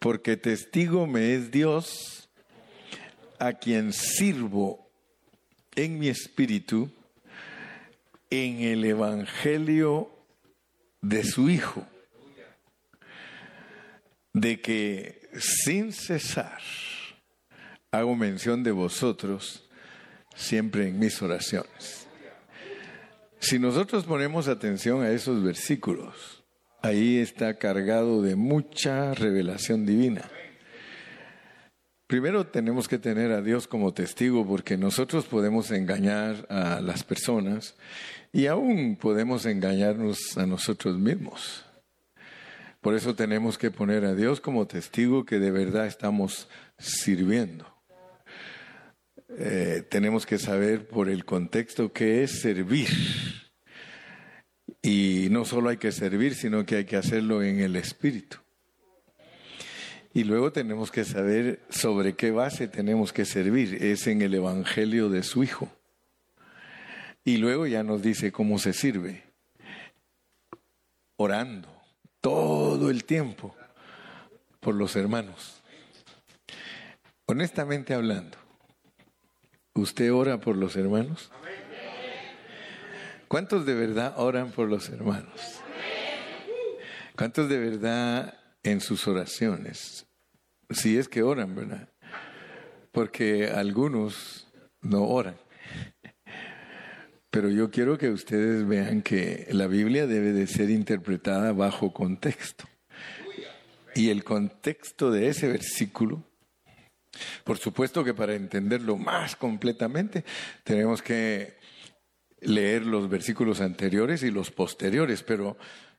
porque testigo me es Dios, a quien sirvo en mi espíritu, en el Evangelio de su Hijo, de que sin cesar hago mención de vosotros siempre en mis oraciones. Si nosotros ponemos atención a esos versículos, ahí está cargado de mucha revelación divina. Primero tenemos que tener a Dios como testigo porque nosotros podemos engañar a las personas y aún podemos engañarnos a nosotros mismos. Por eso tenemos que poner a Dios como testigo que de verdad estamos sirviendo. Eh, tenemos que saber por el contexto que es servir. Y no solo hay que servir, sino que hay que hacerlo en el Espíritu. Y luego tenemos que saber sobre qué base tenemos que servir. Es en el Evangelio de su Hijo. Y luego ya nos dice cómo se sirve. Orando todo el tiempo por los hermanos. Honestamente hablando, ¿usted ora por los hermanos? ¿Cuántos de verdad oran por los hermanos? ¿Cuántos de verdad en sus oraciones? Si es que oran, ¿verdad? Porque algunos no oran. Pero yo quiero que ustedes vean que la Biblia debe de ser interpretada bajo contexto. Y el contexto de ese versículo, por supuesto que para entenderlo más completamente, tenemos que leer los versículos anteriores y los posteriores, pero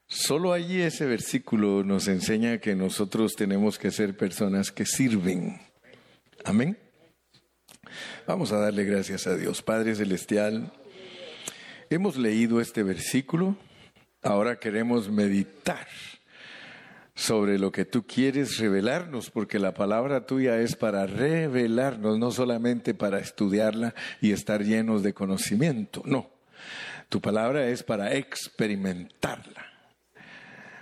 solo allí ese versículo nos enseña que nosotros tenemos que ser personas que sirven. Amén. Vamos a darle gracias a Dios. Padre Celestial, hemos leído este versículo, ahora queremos meditar sobre lo que tú quieres revelarnos, porque la palabra tuya es para revelarnos, no solamente para estudiarla y estar llenos de conocimiento, no. Tu palabra es para experimentarla.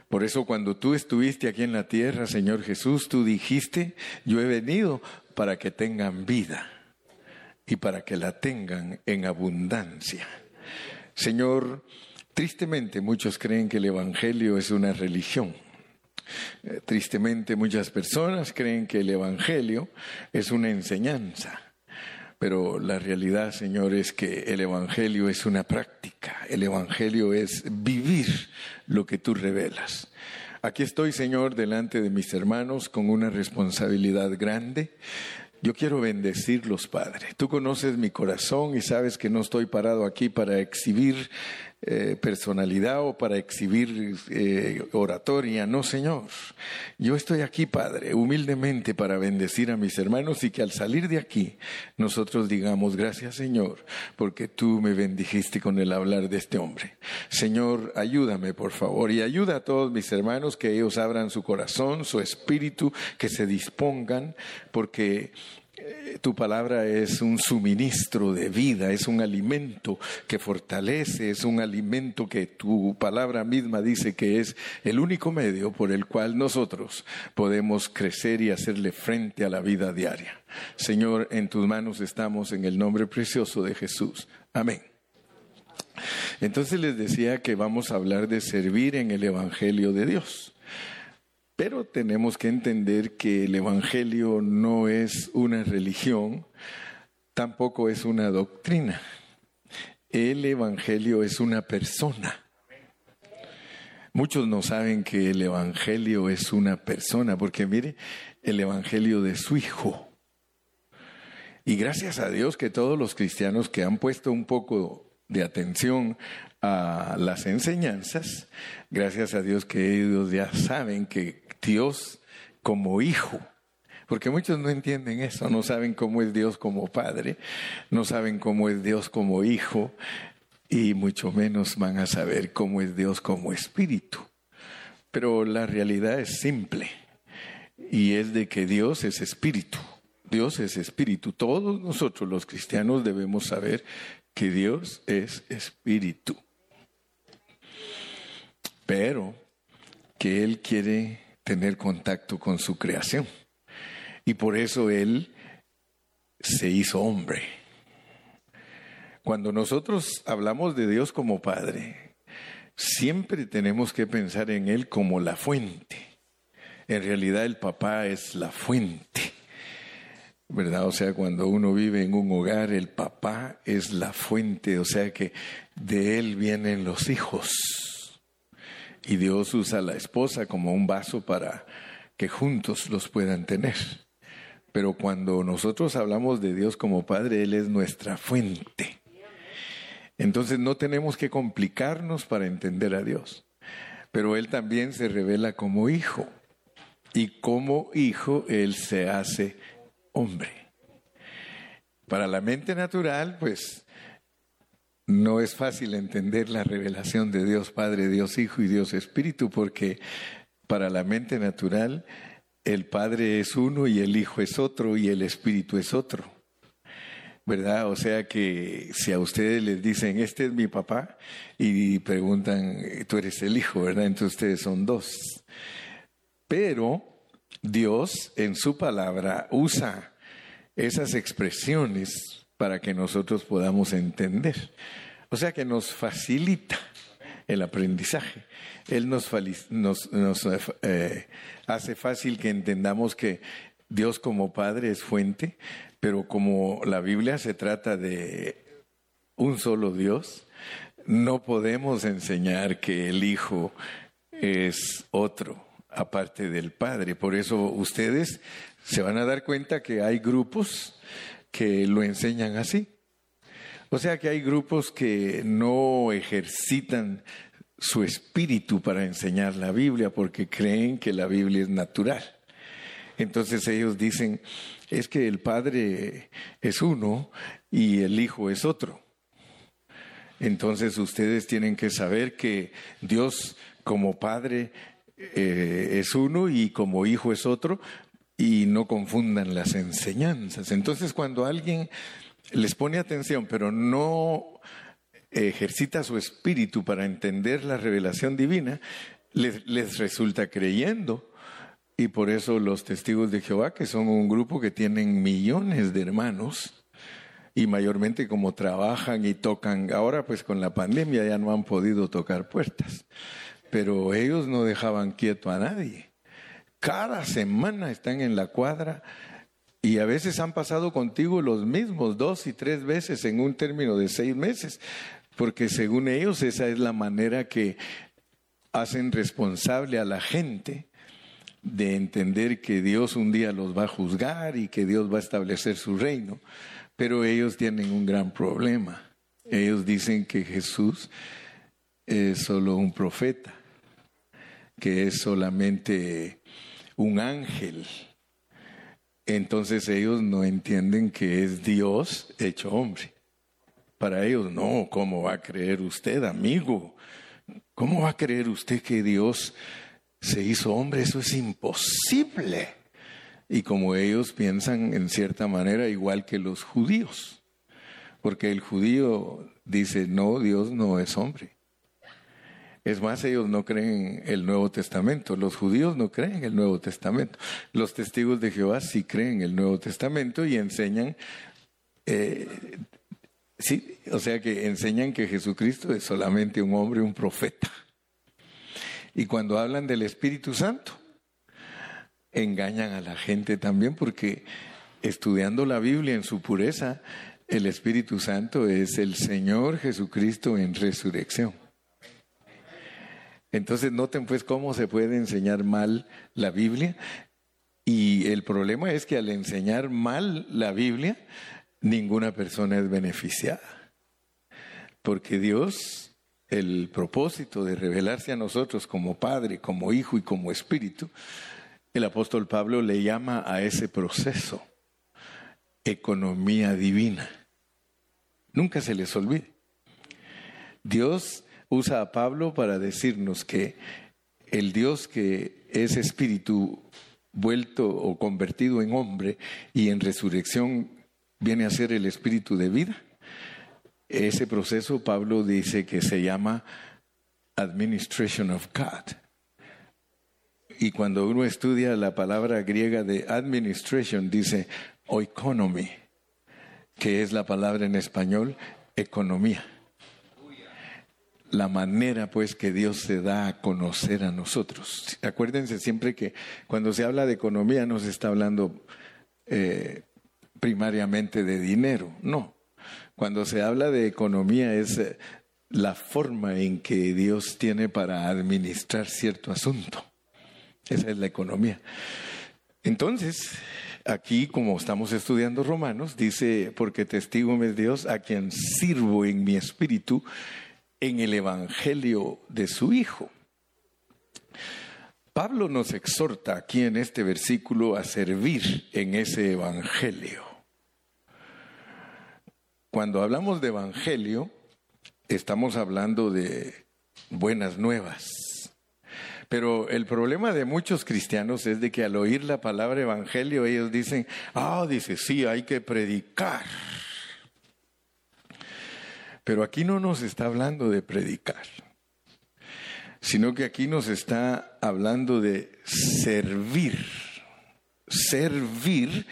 Por eso cuando tú estuviste aquí en la tierra, Señor Jesús, tú dijiste, yo he venido para que tengan vida y para que la tengan en abundancia. Señor, tristemente muchos creen que el Evangelio es una religión. Eh, tristemente muchas personas creen que el Evangelio es una enseñanza. Pero la realidad, Señor, es que el Evangelio es una práctica. El Evangelio es vivir lo que tú revelas. Aquí estoy, Señor, delante de mis hermanos con una responsabilidad grande. Yo quiero bendecirlos, Padre. Tú conoces mi corazón y sabes que no estoy parado aquí para exhibir eh, personalidad o para exhibir eh, oratoria. No, Señor. Yo estoy aquí, Padre, humildemente para bendecir a mis hermanos y que al salir de aquí nosotros digamos gracias, Señor, porque tú me bendijiste con el hablar de este hombre. Señor, ayúdame, por favor, y ayuda a todos mis hermanos que ellos abran su corazón, su espíritu, que se dispongan, porque tu palabra es un suministro de vida, es un alimento que fortalece, es un alimento que tu palabra misma dice que es el único medio por el cual nosotros podemos crecer y hacerle frente a la vida diaria. Señor, en tus manos estamos en el nombre precioso de Jesús. Amén. Entonces les decía que vamos a hablar de servir en el Evangelio de Dios. Pero tenemos que entender que el Evangelio no es una religión, tampoco es una doctrina. El Evangelio es una persona. Muchos no saben que el Evangelio es una persona, porque mire, el Evangelio de su Hijo. Y gracias a Dios que todos los cristianos que han puesto un poco de atención a las enseñanzas, gracias a Dios que ellos ya saben que Dios como hijo. Porque muchos no entienden eso, no saben cómo es Dios como padre, no saben cómo es Dios como hijo y mucho menos van a saber cómo es Dios como espíritu. Pero la realidad es simple y es de que Dios es espíritu. Dios es espíritu. Todos nosotros los cristianos debemos saber que Dios es espíritu. Pero que Él quiere tener contacto con su creación. Y por eso Él se hizo hombre. Cuando nosotros hablamos de Dios como Padre, siempre tenemos que pensar en Él como la fuente. En realidad el papá es la fuente. ¿verdad? O sea, cuando uno vive en un hogar, el papá es la fuente, o sea que de él vienen los hijos. Y Dios usa a la esposa como un vaso para que juntos los puedan tener. Pero cuando nosotros hablamos de Dios como Padre, Él es nuestra fuente. Entonces no tenemos que complicarnos para entender a Dios. Pero Él también se revela como hijo. Y como hijo, Él se hace hombre. Para la mente natural, pues no es fácil entender la revelación de Dios Padre, Dios Hijo y Dios Espíritu, porque para la mente natural el Padre es uno y el Hijo es otro y el Espíritu es otro. ¿Verdad? O sea que si a ustedes les dicen, este es mi papá, y preguntan, tú eres el Hijo, ¿verdad? Entonces ustedes son dos. Pero Dios en su palabra usa esas expresiones para que nosotros podamos entender. O sea que nos facilita el aprendizaje. Él nos, eh, hace fácil que entendamos que Dios como Padre es fuente, pero como la Biblia se trata de un solo Dios, no podemos enseñar que el Hijo es otro aparte del Padre. Por eso ustedes se van a dar cuenta que hay grupos que lo enseñan así. O sea que hay grupos que no ejercitan su espíritu para enseñar la Biblia porque creen que la Biblia es natural. Entonces ellos dicen, es que el Padre es uno y el Hijo es otro. Entonces ustedes tienen que saber que Dios como Padre eh, es uno y como hijo es otro, y no confundan las enseñanzas. Entonces, cuando alguien les pone atención, pero no ejercita su espíritu para entender la revelación divina, les, resulta creyendo. Y por eso los testigos de Jehová, que son un grupo que tienen millones de hermanos, y mayormente como trabajan y tocan, ahora pues con la pandemia ya no han podido tocar puertas pero ellos no dejaban quieto a nadie. Cada semana están en la cuadra y a veces han pasado contigo los mismos dos y tres veces en un término de seis meses, porque según ellos esa es la manera que hacen responsable a la gente de entender que Dios un día los va a juzgar y que Dios va a establecer su reino. Pero ellos tienen un gran problema. Ellos dicen que Jesús es solo un profeta que es solamente un ángel. Entonces ellos no entienden que es Dios hecho hombre. Para ellos, no, ¿cómo va a creer usted, amigo? ¿Cómo va a creer usted que Dios se hizo hombre? Eso es imposible. Y como ellos piensan en cierta manera igual que los judíos, porque el judío dice, no, Dios no es hombre. Es más, ellos no creen el Nuevo Testamento. Los judíos no creen el Nuevo Testamento. Los testigos de Jehová sí creen el Nuevo Testamento y enseñan, eh, sí, o sea que enseñan que Jesucristo es solamente un hombre, un profeta. Y cuando hablan del Espíritu Santo, engañan a la gente también porque estudiando la Biblia en su pureza, el Espíritu Santo es el Señor Jesucristo en resurrección. Entonces noten pues cómo se puede enseñar mal la Biblia. Y el problema es que al enseñar mal la Biblia, ninguna persona es beneficiada. Porque Dios, el propósito de revelarse a nosotros como Padre, como Hijo y como Espíritu, el apóstol Pablo le llama a ese proceso economía divina. Nunca se les olvide. Dios usa a Pablo para decirnos que el Dios que es espíritu vuelto o convertido en hombre y en resurrección viene a ser el espíritu de vida. Ese proceso Pablo dice que se llama Administration of God. Y cuando uno estudia la palabra griega de administration, dice oikonomy, que es la palabra en español economía. La manera pues que Dios se da a conocer a nosotros. Acuérdense siempre que cuando se habla de economía no se está hablando eh, primariamente de dinero, no. Cuando se habla de economía es eh, la forma en que Dios tiene para administrar cierto asunto. Esa es la economía. Entonces, aquí como estamos estudiando Romanos, dice, porque testigo es Dios a quien sirvo en mi espíritu en el Evangelio de su Hijo. Pablo nos exhorta aquí en este versículo a servir en ese Evangelio. Cuando hablamos de Evangelio, estamos hablando de buenas nuevas. Pero el problema de muchos cristianos es de que al oír la palabra evangelio ellos dicen, ah, dice, sí, hay que predicar. Pero aquí no nos está hablando de predicar, sino que aquí nos está hablando de servir. Servir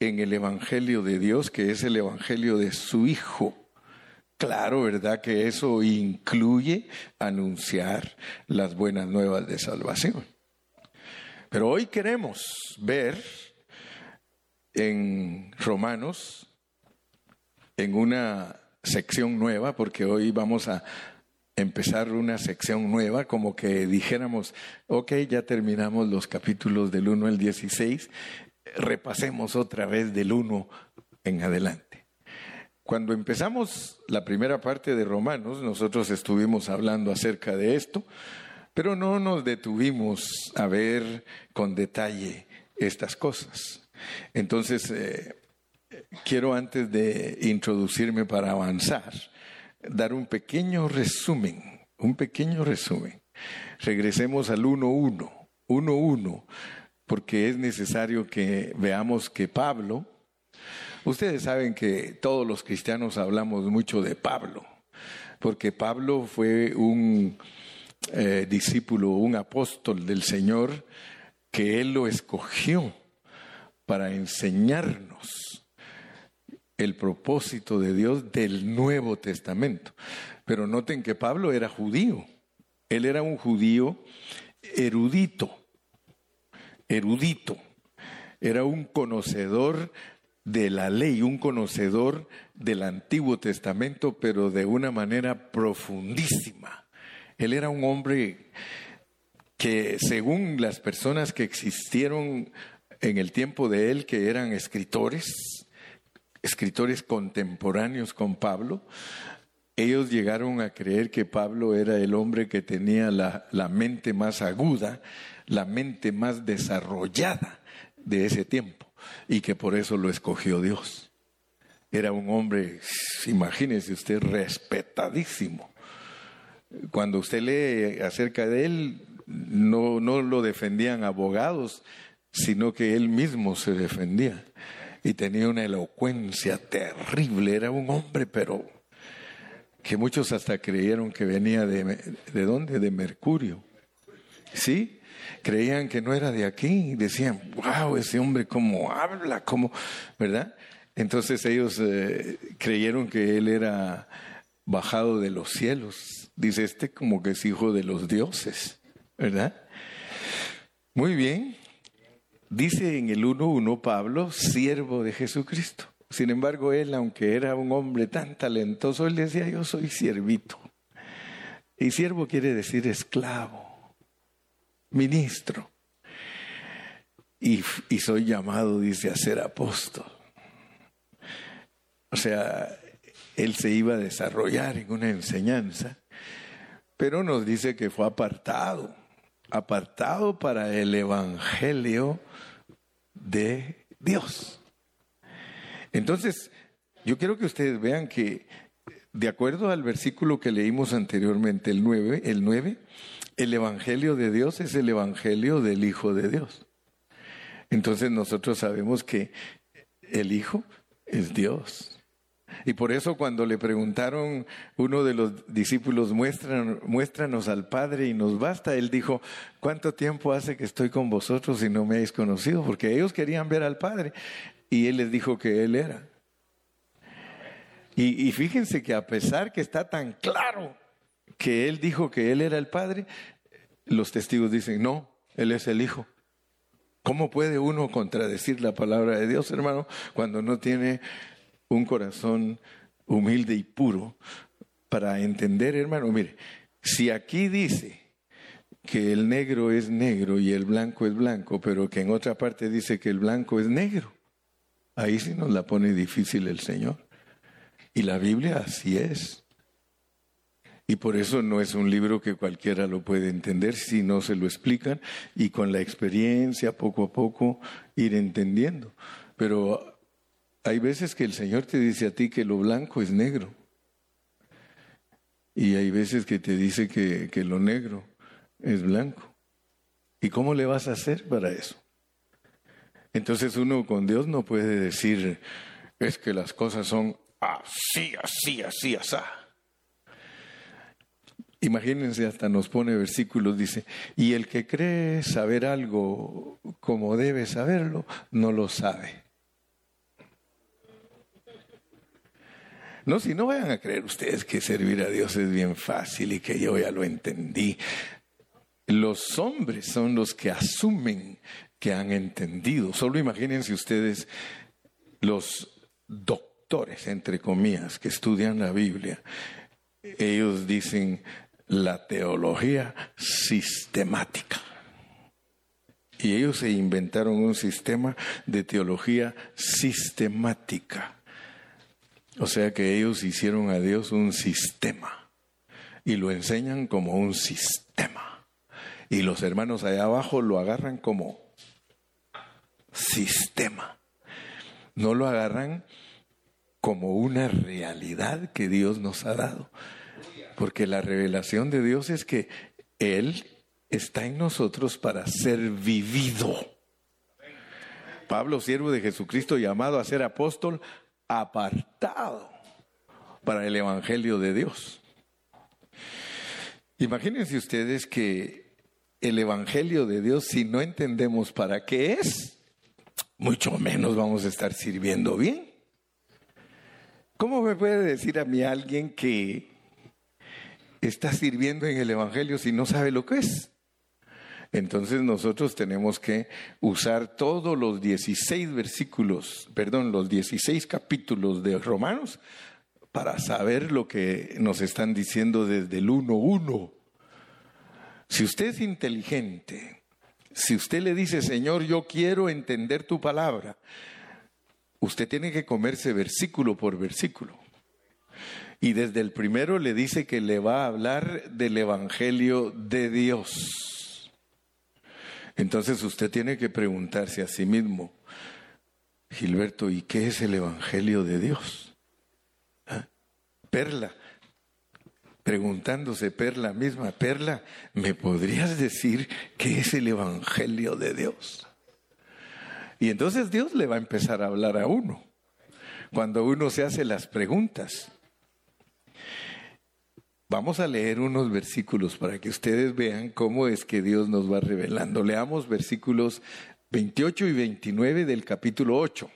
en el Evangelio de Dios, que es el Evangelio de su Hijo. Claro, ¿verdad? Que eso incluye anunciar las buenas nuevas de salvación. Pero hoy queremos ver en Romanos, en una sección nueva, porque hoy vamos a empezar una sección nueva, como que dijéramos, ok, ya terminamos los capítulos del 1 al 16, repasemos otra vez del 1 en adelante. Cuando empezamos la primera parte de Romanos, nosotros estuvimos hablando acerca de esto, pero no nos detuvimos a ver con detalle estas cosas. Entonces, eh, quiero antes de introducirme para avanzar, dar un pequeño resumen, un pequeño resumen. Regresemos al 1.1, 1.1, porque es necesario que veamos que Pablo, Ustedes saben que todos los cristianos hablamos mucho de Pablo, porque Pablo fue un eh, discípulo, un apóstol del Señor, que Él lo escogió para enseñarnos el propósito de Dios del Nuevo Testamento. Pero noten que Pablo era judío, él era un judío erudito, erudito, era un conocedor de la ley, un conocedor del Antiguo Testamento, pero de una manera profundísima. Él era un hombre que, según las personas que existieron en el tiempo de él, que eran escritores, escritores contemporáneos con Pablo, ellos llegaron a creer que Pablo era el hombre que tenía la, mente más aguda, la mente más desarrollada de ese tiempo y que por eso lo escogió Dios. Era un hombre, imagínese usted, respetadísimo. Cuando usted lee acerca de él, no, no lo defendían abogados, sino que él mismo se defendía. Y tenía una elocuencia terrible, era un hombre, pero que muchos hasta creyeron que venía de, ¿de dónde? De Mercurio. ¿Sí? creían que no era de aquí, decían, wow, ese hombre cómo habla, cómo, ¿verdad? Entonces ellos eh, creyeron que él era bajado de los cielos. Dice este como que es hijo de los dioses, ¿verdad? Muy bien. Dice en el 1.1 Pablo, siervo de Jesucristo. Sin embargo, él, aunque era un hombre tan talentoso, él decía, yo soy siervito. Y siervo quiere decir esclavo ministro. Y, soy llamado, dice, a ser apóstol. O sea, él se iba a desarrollar en una enseñanza, pero nos dice que fue apartado, apartado para el Evangelio de Dios. Entonces, yo quiero que ustedes vean que, de acuerdo al versículo que leímos anteriormente, el 9, el 9 el Evangelio de Dios es el Evangelio del Hijo de Dios. Entonces nosotros sabemos que el Hijo es Dios. Y por eso cuando le preguntaron uno de los discípulos, muéstranos al Padre y nos basta, él dijo, ¿cuánto tiempo hace que estoy con vosotros y no me habéis conocido? Porque ellos querían ver al Padre y él les dijo que él era. Y, y fíjense que a pesar que está tan claro que él dijo que él era el Padre, los testigos dicen, no, él es el Hijo. ¿Cómo puede uno contradecir la palabra de Dios, hermano, cuando no tiene un corazón humilde y puro para entender, hermano? Mire, si aquí dice que el negro es negro y el blanco es blanco, pero que en otra parte dice que el blanco es negro, ahí sí nos la pone difícil el Señor. Y la Biblia así es. Y por eso no es un libro que cualquiera lo puede entender si no se lo explican y con la experiencia poco a poco ir entendiendo. Pero hay veces que el Señor te dice a ti que lo blanco es negro. Y hay veces que te dice que, que lo negro es blanco. ¿Y cómo le vas a hacer para eso? Entonces uno con Dios no puede decir, es que las cosas son así, así, así, así. Imagínense, hasta nos pone versículos, dice, y el que cree saber algo como debe saberlo, no lo sabe. No, si no vayan a creer ustedes que servir a Dios es bien fácil y que yo ya lo entendí. Los hombres son los que asumen que han entendido. Solo imagínense ustedes los doctores, entre comillas, que estudian la Biblia. Ellos dicen, la teología sistemática. Y ellos se inventaron un sistema de teología sistemática. O sea que ellos hicieron a Dios un sistema y lo enseñan como un sistema. Y los hermanos allá abajo lo agarran como sistema. No lo agarran como una realidad que Dios nos ha dado. Porque la revelación de Dios es que Él está en nosotros para ser vivido. Pablo, siervo de Jesucristo, llamado a ser apóstol, apartado para el Evangelio de Dios. Imagínense ustedes que el Evangelio de Dios, si no entendemos para qué es, mucho menos vamos a estar sirviendo bien. ¿Cómo me puede decir a mí alguien que está sirviendo en el Evangelio si no sabe lo que es? Entonces nosotros tenemos que usar todos los 16 versículos, perdón, los 16 capítulos de Romanos para saber lo que nos están diciendo desde el 1.1. Si usted es inteligente, si usted le dice, Señor, yo quiero entender tu palabra, usted tiene que comerse versículo por versículo. Y desde el primero le dice que le va a hablar del Evangelio de Dios. Entonces usted tiene que preguntarse a sí mismo, Gilberto, ¿y qué es el Evangelio de Dios? ¿Ah? Perla, preguntándose Perla misma, Perla, ¿me podrías decir qué es el Evangelio de Dios? Y entonces Dios le va a empezar a hablar a uno, cuando uno se hace las preguntas. Vamos a leer unos versículos para que ustedes vean cómo es que Dios nos va revelando. Leamos versículos 28 y 29 del capítulo 8.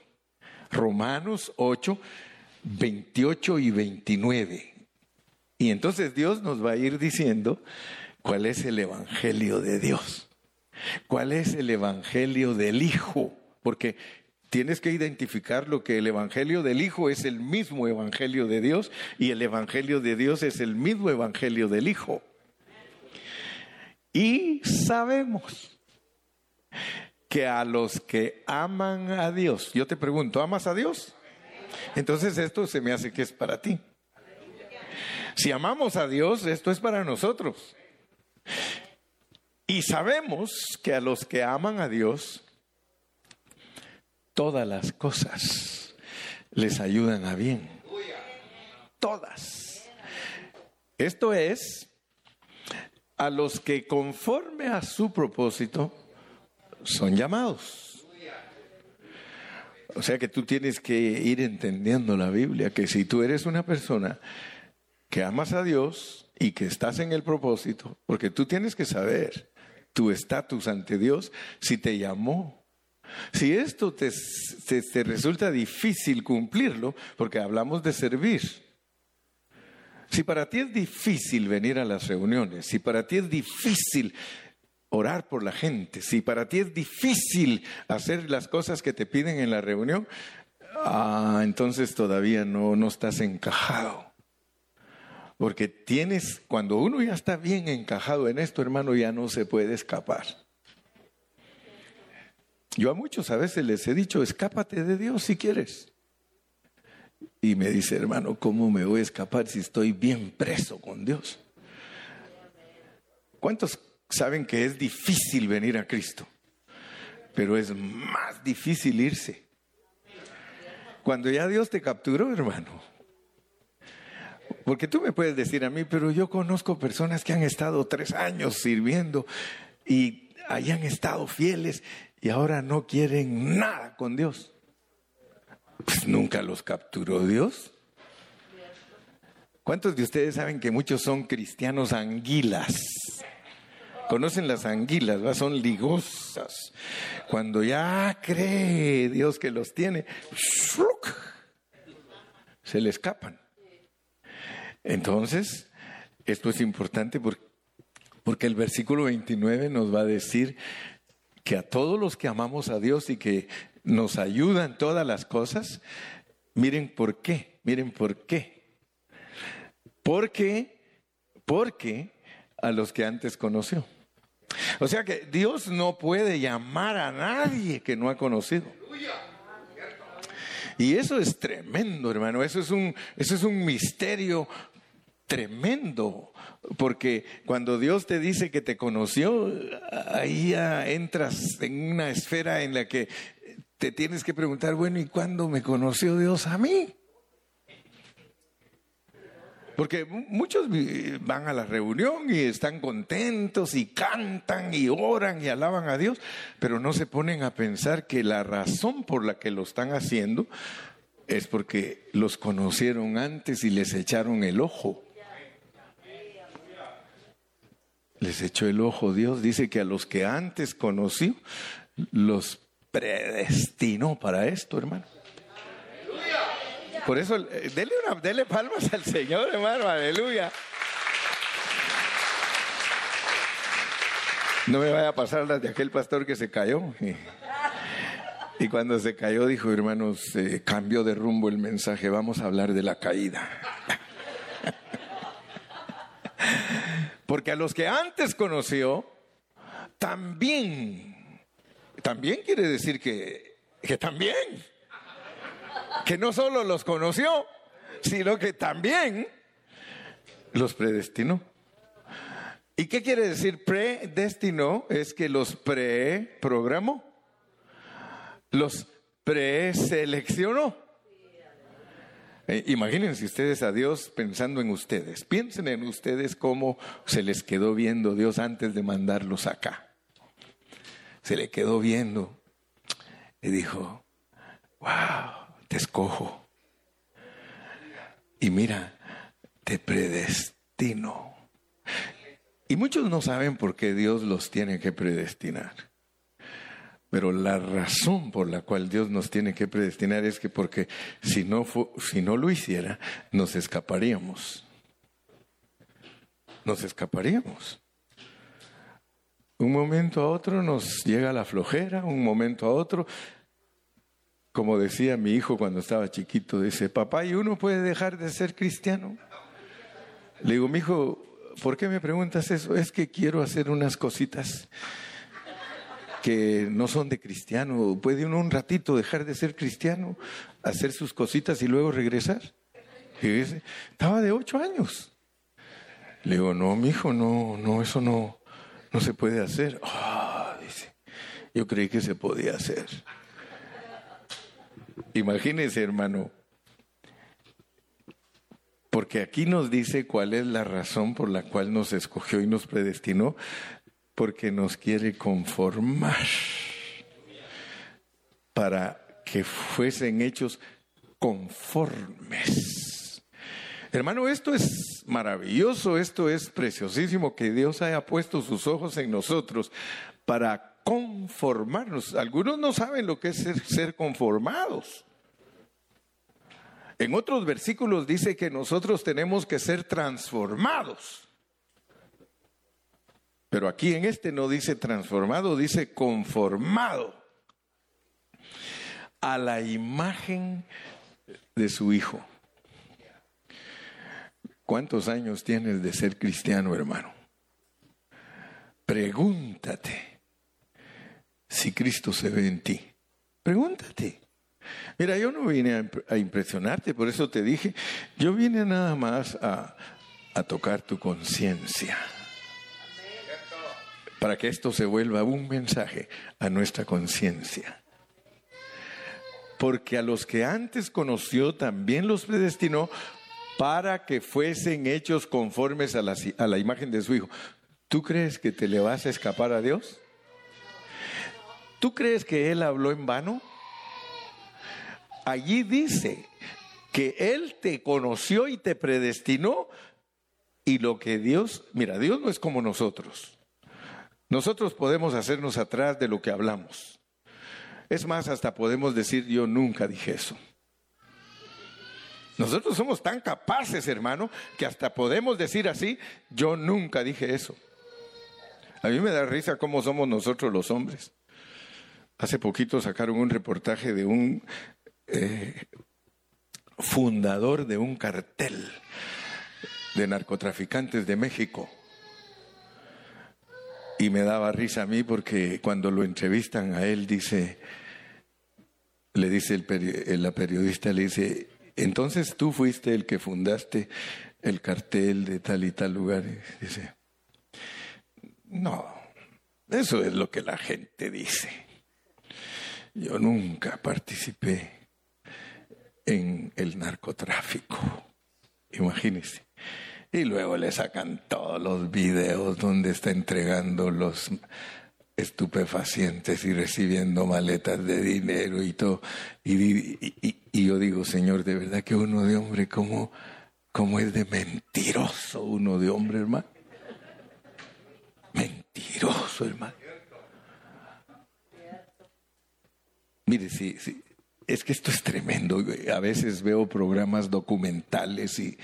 Romanos 8, 28 y 29. Y entonces Dios nos va a ir diciendo cuál es el Evangelio de Dios, cuál es el Evangelio del Hijo, porque Tienes que identificar lo que el Evangelio del Hijo es el mismo Evangelio de Dios y el Evangelio de Dios es el mismo Evangelio del Hijo. Y sabemos que a los que aman a Dios, yo te pregunto, ¿amas a Dios? Entonces esto se me hace que es para ti. Si amamos a Dios, esto es para nosotros. Y sabemos que a los que aman a Dios, todas las cosas les ayudan a bien. Todas. Esto es a los que conforme a su propósito son llamados. O sea que tú tienes que ir entendiendo la Biblia, que si tú eres una persona que amas a Dios y que estás en el propósito, porque tú tienes que saber tu estatus ante Dios, si te llamó. Si esto te, te, resulta difícil cumplirlo, porque hablamos de servir, si para ti es difícil venir a las reuniones, si para ti es difícil orar por la gente, si para ti es difícil hacer las cosas que te piden en la reunión, ah, entonces todavía no, no estás encajado. Porque tienes, cuando uno ya está bien encajado en esto, hermano, ya no se puede escapar. Yo a muchos a veces les he dicho, escápate de Dios si quieres. Y me dice, hermano, ¿cómo me voy a escapar si estoy bien preso con Dios? ¿Cuántos saben que es difícil venir a Cristo? Pero es más difícil irse. Cuando ya Dios te capturó, hermano, porque tú me puedes decir a mí, pero yo conozco personas que han estado tres años sirviendo y hayan estado fieles y ahora no quieren nada con Dios. Pues nunca los capturó Dios. ¿Cuántos de ustedes saben que muchos son cristianos anguilas? Conocen las anguilas, son ligosas. Cuando ya cree Dios que los tiene, se le escapan. Entonces, esto es importante porque, el versículo 29 nos va a decir que a todos los que amamos a Dios y que nos ayudan todas las cosas, miren por qué, miren por qué. Porque, porque a los que antes conoció. O sea que Dios no puede llamar a nadie que no ha conocido. Y eso es tremendo, hermano. Eso es un, eso es un misterio tremendo, porque cuando Dios te dice que te conoció, ahí ya entras en una esfera en la que te tienes que preguntar, bueno, ¿y cuándo me conoció Dios a mí? Porque muchos van a la reunión y están contentos y cantan y oran y alaban a Dios, pero no se ponen a pensar que la razón por la que lo están haciendo es porque los conocieron antes y les echaron el ojo. Les echó el ojo Dios. Dice que a los que antes conoció, los predestinó para esto, hermano. Por eso, eh, dele, una, palmas al Señor, hermano, aleluya. No me vaya a pasar las de aquel pastor que se cayó. Y, cuando se cayó dijo, hermanos, eh, cambió de rumbo el mensaje, vamos a hablar de la caída. Porque a los que antes conoció, también, también quiere decir que, que también, que no solo los conoció, sino que también los predestinó. ¿Y qué quiere decir predestinó? Es que los preprogramó, los preseleccionó. Eh, imagínense ustedes a Dios pensando en ustedes. Piensen en ustedes cómo se les quedó viendo Dios antes de mandarlos acá. Se le quedó viendo y dijo, wow, te escojo. Y mira, te predestino. Y muchos no saben por qué Dios los tiene que predestinar. Pero la razón por la cual Dios nos tiene que predestinar es que porque si no, si no lo hiciera, nos escaparíamos. Nos escaparíamos. Un momento a otro nos llega la flojera, un momento a otro, como decía mi hijo cuando estaba chiquito, dice, papá, ¿y uno puede dejar de ser cristiano? Le digo, mi hijo, ¿por qué me preguntas eso? Es que quiero hacer unas cositas que no son de cristiano. ¿Puede uno un ratito dejar de ser cristiano, hacer sus cositas y luego regresar? estaba de ocho años. Le digo, no, mi hijo, no, no, eso no, no se puede hacer. Ah, dice, yo creí que se podía hacer. Imagínese, hermano, porque aquí nos dice cuál es la razón por la cual nos escogió y nos predestinó porque nos quiere conformar para que fuesen hechos conformes. Hermano, esto es maravilloso, esto es preciosísimo, que Dios haya puesto sus ojos en nosotros para conformarnos. Algunos no saben lo que es ser, conformados. En otros versículos dice que nosotros tenemos que ser transformados. Pero aquí en este no dice transformado, dice conformado a la imagen de su Hijo. ¿Cuántos años tienes de ser cristiano, hermano? Pregúntate si Cristo se ve en ti. Pregúntate. Mira, yo no vine a, impresionarte, por eso te dije, yo vine nada más a, a tocar tu conciencia. Para que esto se vuelva un mensaje a nuestra conciencia porque a los que antes conoció también los predestinó para que fuesen hechos conformes a la, imagen de su Hijo. ¿Tú crees que te le vas a escapar a Dios? ¿Tú crees que Él habló en vano? Allí dice que Él te conoció y te predestinó y lo que Dios, mira, Dios no es como nosotros. Nosotros podemos hacernos atrás de lo que hablamos. Es más, hasta podemos decir, yo nunca dije eso. Nosotros somos tan capaces, hermano, que hasta podemos decir así, yo nunca dije eso. A mí me da risa cómo somos nosotros los hombres. Hace poquito sacaron un reportaje de un eh, fundador de un cartel de narcotraficantes de México. Y me daba risa a mí porque cuando lo entrevistan a él dice, le dice el, la periodista, le dice, entonces tú fuiste el que fundaste el cartel de tal y tal lugar. dice, no, eso es lo que la gente dice. Yo nunca participé en el narcotráfico. Imagínese. Y luego le sacan todos los videos donde está entregando los estupefacientes y recibiendo maletas de dinero y todo. Y, yo digo, Señor, de verdad que uno de hombre, ¿cómo, cómo es de mentiroso uno de hombre, hermano? Mentiroso, hermano. Mire, sí, sí, es que esto es tremendo. A veces veo programas documentales y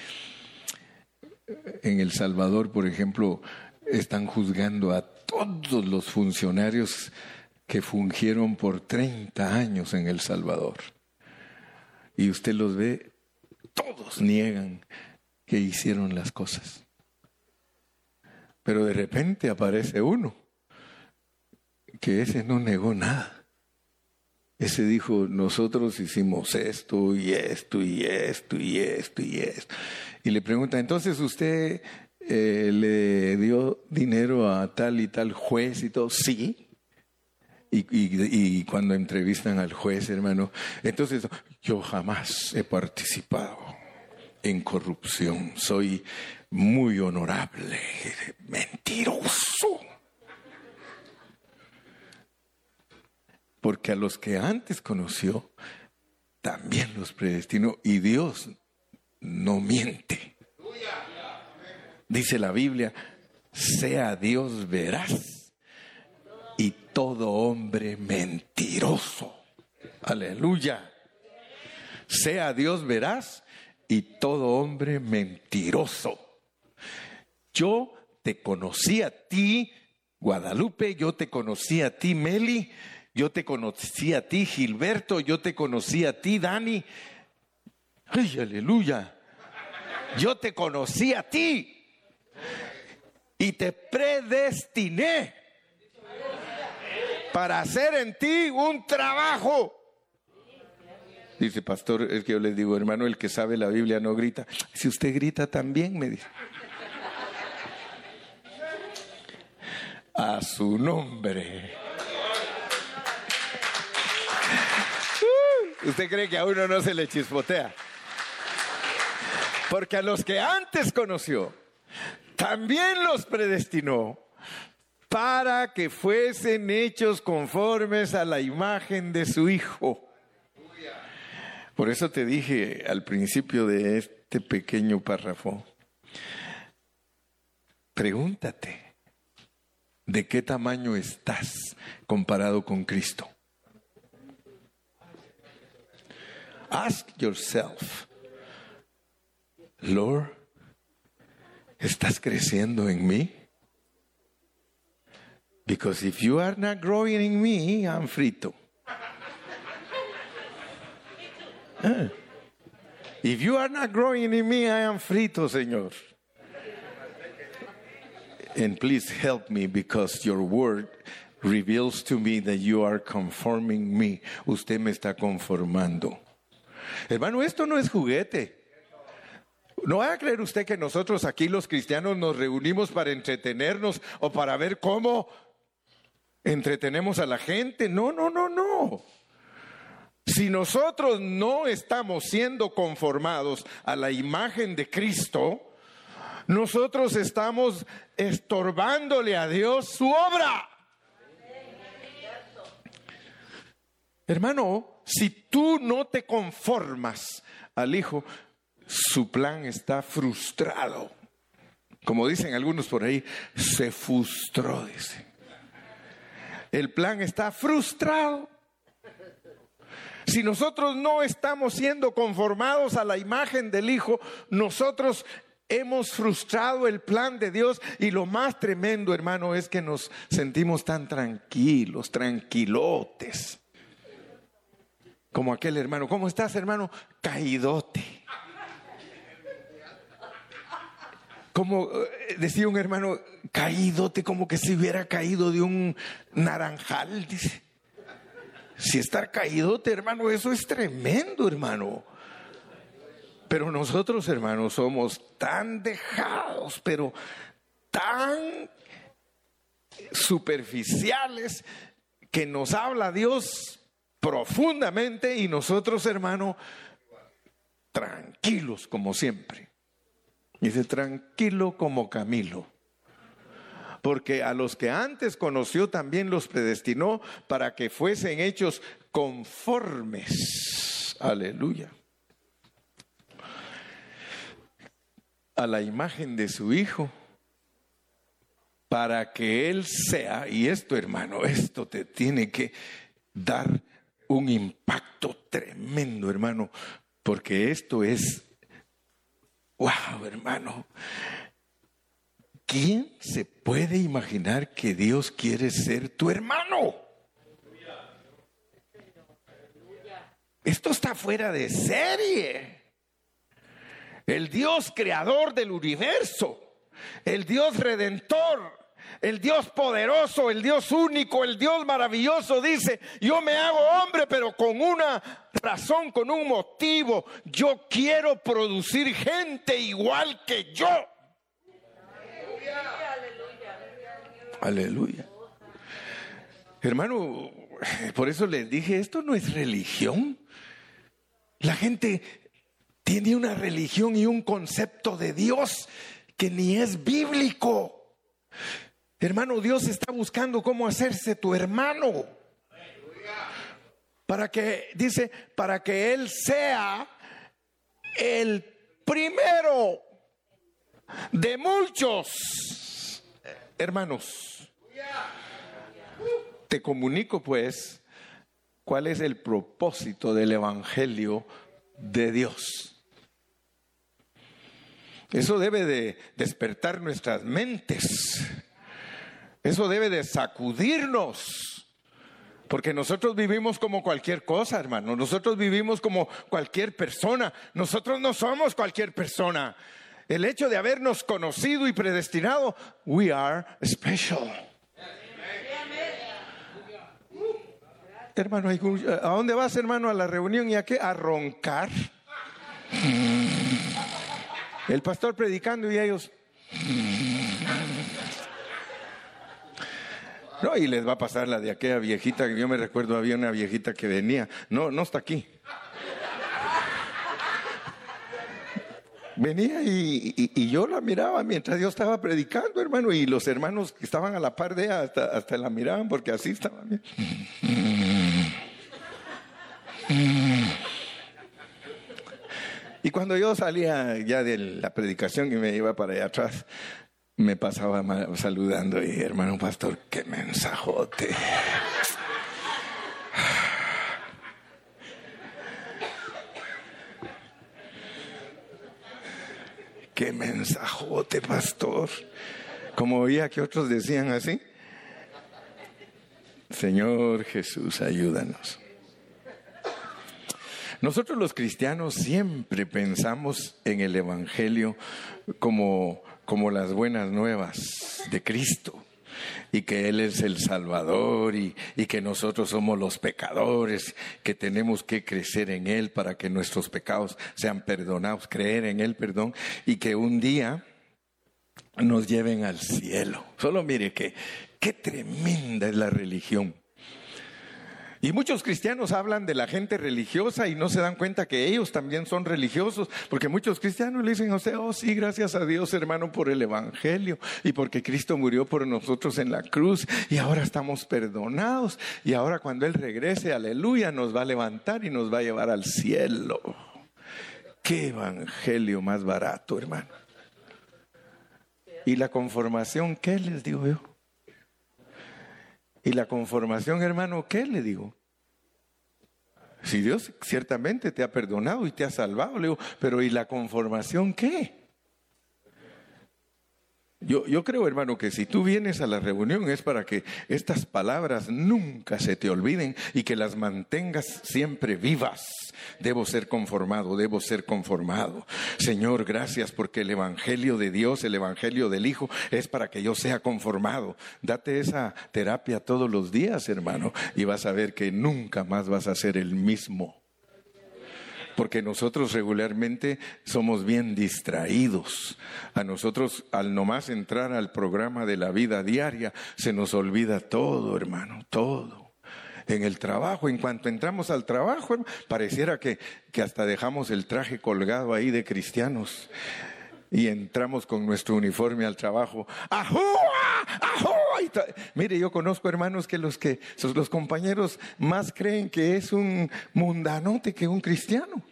en El Salvador, por ejemplo, están juzgando a todos los funcionarios que fungieron por 30 años en El Salvador. Y usted los ve, todos niegan que hicieron las cosas. Pero de repente aparece uno que ese no negó nada. Ese dijo, nosotros hicimos esto y esto y esto y esto y esto. Y le pregunta, entonces usted eh, le dio dinero a tal y tal juez y todo, sí. Y, y, cuando entrevistan al juez, hermano, entonces yo jamás he participado en corrupción, soy muy honorable, mentiroso. Porque a los que antes conoció, también los predestinó y Dios no miente dice la Biblia, sea Dios veraz y todo hombre mentiroso. Aleluya. Sea Dios veraz y todo hombre mentiroso. Yo te conocí a ti, Guadalupe, yo te conocí a ti, Meli, yo te conocí a ti, Gilberto, yo te conocí a ti, Dani. Ay, aleluya. Yo te conocí a ti y te predestiné para hacer en ti un trabajo. Dice, pastor, es que yo les digo, hermano, el que sabe la Biblia no grita. Si usted grita también, me dice. A su nombre. ¿Usted cree que a uno no se le chispotea? Porque a los que antes conoció, también los predestinó para que fuesen hechos conformes a la imagen de su Hijo. Por eso te dije al principio de este pequeño párrafo, pregúntate, ¿de qué tamaño estás comparado con Cristo? Ask yourself, Lord, ¿estás creciendo en mí? Because if you are not growing in me, I'm frito. Ah. If you are not growing in me, I am frito, Señor. And please help me because your word reveals to me that you are conforming me. Usted me está conformando. Hermano, esto no es juguete. No va a creer usted que nosotros aquí los cristianos nos reunimos para entretenernos o para ver cómo entretenemos a la gente. No, no, no, no. Si nosotros no estamos siendo conformados a la imagen de Cristo, nosotros estamos estorbándole a Dios su obra. Hermano, si tú no te conformas al Hijo, su plan está frustrado. Como dicen algunos por ahí, se frustró, dice. El plan está frustrado. Si nosotros no estamos siendo conformados a la imagen del Hijo, nosotros hemos frustrado el plan de Dios y lo más tremendo, hermano, es que nos sentimos tan tranquilos, tranquilotes. Como aquel hermano, ¿cómo estás, hermano? Caídote. como eh, decía un hermano, caídote como que si hubiera caído de un naranjal, dice. Si estar caídote, hermano, eso es tremendo, hermano. Pero nosotros, hermanos, somos tan dejados, pero tan superficiales que nos habla Dios profundamente y nosotros, hermano, tranquilos como siempre. Dice, tranquilo como Camilo. Porque a los que antes conoció también los predestinó para que fuesen hechos conformes. Aleluya. A la imagen de su Hijo. Para que Él sea, y esto hermano, esto te tiene que dar un impacto tremendo hermano, porque esto es Wow, hermano. ¿Quién se puede imaginar que Dios quiere ser tu hermano? Esto está fuera de serie. El Dios creador del universo, el Dios redentor, el Dios poderoso, el Dios único, el Dios maravilloso dice, yo me hago hombre, pero con una razón, con un motivo. Yo quiero producir gente igual que yo. Aleluya. Hermano, por eso les dije, esto no es religión. La gente tiene una religión y un concepto de Dios que ni es bíblico. Hermano, Dios está buscando cómo hacerse tu hermano. Para que, dice, para que Él sea el primero de muchos hermanos. Te comunico pues cuál es el propósito del Evangelio de Dios. Eso debe de despertar nuestras mentes eso debe de sacudirnos. Porque nosotros vivimos como cualquier cosa, hermano. Nosotros vivimos como cualquier persona. Nosotros no somos cualquier persona. El hecho de habernos conocido y predestinado, we are special. Hermano, ¿a dónde vas, hermano, a la reunión y a qué? A roncar. El pastor predicando y ellos. No, y les va a pasar la de aquella viejita, que yo me recuerdo había una viejita que venía. No, no está aquí. Venía y, yo la miraba mientras yo estaba predicando, hermano, y los hermanos que estaban a la par de ella hasta, hasta la miraban porque así estaba bien. Y cuando yo salía ya de la predicación y me iba para allá atrás, me pasaba saludando y hermano pastor, qué mensajote. Qué mensajote, pastor. Como oía que otros decían así. Señor Jesús, ayúdanos. Nosotros los cristianos siempre pensamos en el Evangelio como, como las buenas nuevas de Cristo y que Él es el Salvador y, y, que nosotros somos los pecadores, que tenemos que crecer en Él para que nuestros pecados sean perdonados, creer en Él, perdón, y que un día nos lleven al cielo. Solo mire que qué tremenda es la religión. Y muchos cristianos hablan de la gente religiosa y no se dan cuenta que ellos también son religiosos, porque muchos cristianos le dicen usted, oh sí, gracias a Dios hermano por el Evangelio y porque Cristo murió por nosotros en la cruz y ahora estamos perdonados y ahora cuando Él regrese, aleluya, nos va a levantar y nos va a llevar al cielo. Qué Evangelio más barato, hermano. ¿Y la conformación qué les digo yo? ¿Y la conformación, hermano, qué le digo? Si Dios ciertamente te ha perdonado y te ha salvado, le digo, pero ¿y la conformación qué? Yo, creo, hermano, que si tú vienes a la reunión es para que estas palabras nunca se te olviden y que las mantengas siempre vivas. Debo ser conformado, debo ser conformado. Señor, gracias porque el Evangelio de Dios, el Evangelio del Hijo, es para que yo sea conformado. Date esa terapia todos los días, hermano, y vas a ver que nunca más vas a ser el mismo porque nosotros regularmente somos bien distraídos. A nosotros, al nomás entrar al programa de la vida diaria, se nos olvida todo, hermano, todo. En el trabajo, en cuanto entramos al trabajo, pareciera que, que hasta dejamos el traje colgado ahí de cristianos y entramos con nuestro uniforme al trabajo. ¡Ajúa! ¡Ajúa! Mire, yo conozco hermanos que los que los compañeros más creen que es un mundanote que un cristiano.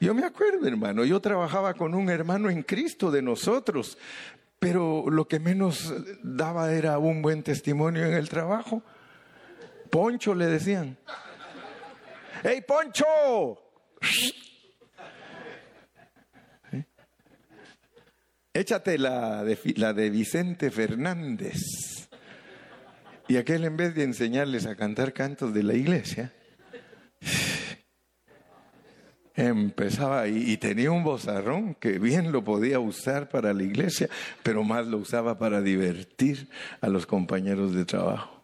Yo me acuerdo, hermano, yo trabajaba con un hermano en Cristo de nosotros, pero lo que menos daba era un buen testimonio en el trabajo. Poncho le decían. ¡Hey, Poncho! Échate la de, Vicente Fernández. Y aquel en vez de enseñarles a cantar cantos de la iglesia, empezaba y, tenía un bozarrón que bien lo podía usar para la iglesia, pero más lo usaba para divertir a los compañeros de trabajo.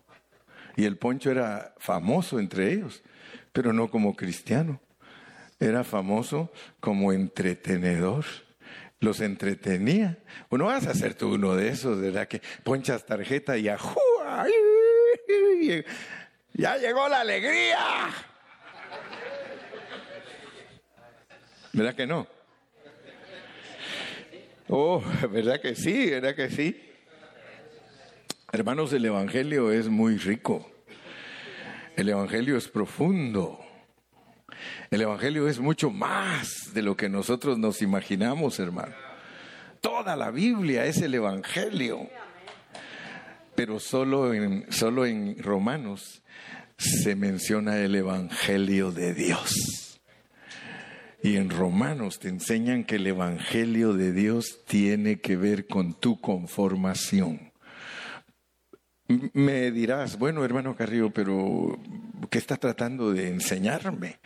Y el poncho era famoso entre ellos, pero no como cristiano. Era famoso como entretenedor. Los entretenía. Bueno, vas a ser tú uno de esos, ¿verdad? Que ponchas tarjeta y ¡ajúa! ¡Ya llegó la alegría! ¿Verdad que no? Oh, ¿verdad que sí? ¿Verdad que sí? Hermanos, el Evangelio es muy rico. El Evangelio es profundo. El Evangelio es mucho más de lo que nosotros nos imaginamos, hermano. Toda la Biblia es el Evangelio. Pero solo en, solo en Romanos se menciona el Evangelio de Dios. Y en Romanos te enseñan que el Evangelio de Dios tiene que ver con tu conformación. Me dirás, bueno, hermano Carrillo, pero ¿qué está tratando de enseñarme?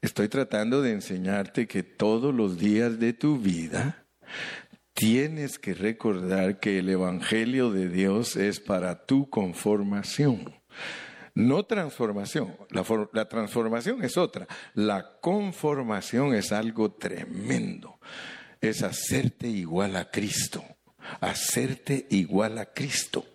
Estoy tratando de enseñarte que todos los días de tu vida tienes que recordar que el Evangelio de Dios es para tu conformación. No transformación, la, transformación es otra, la conformación es algo tremendo, es hacerte igual a Cristo, hacerte igual a Cristo.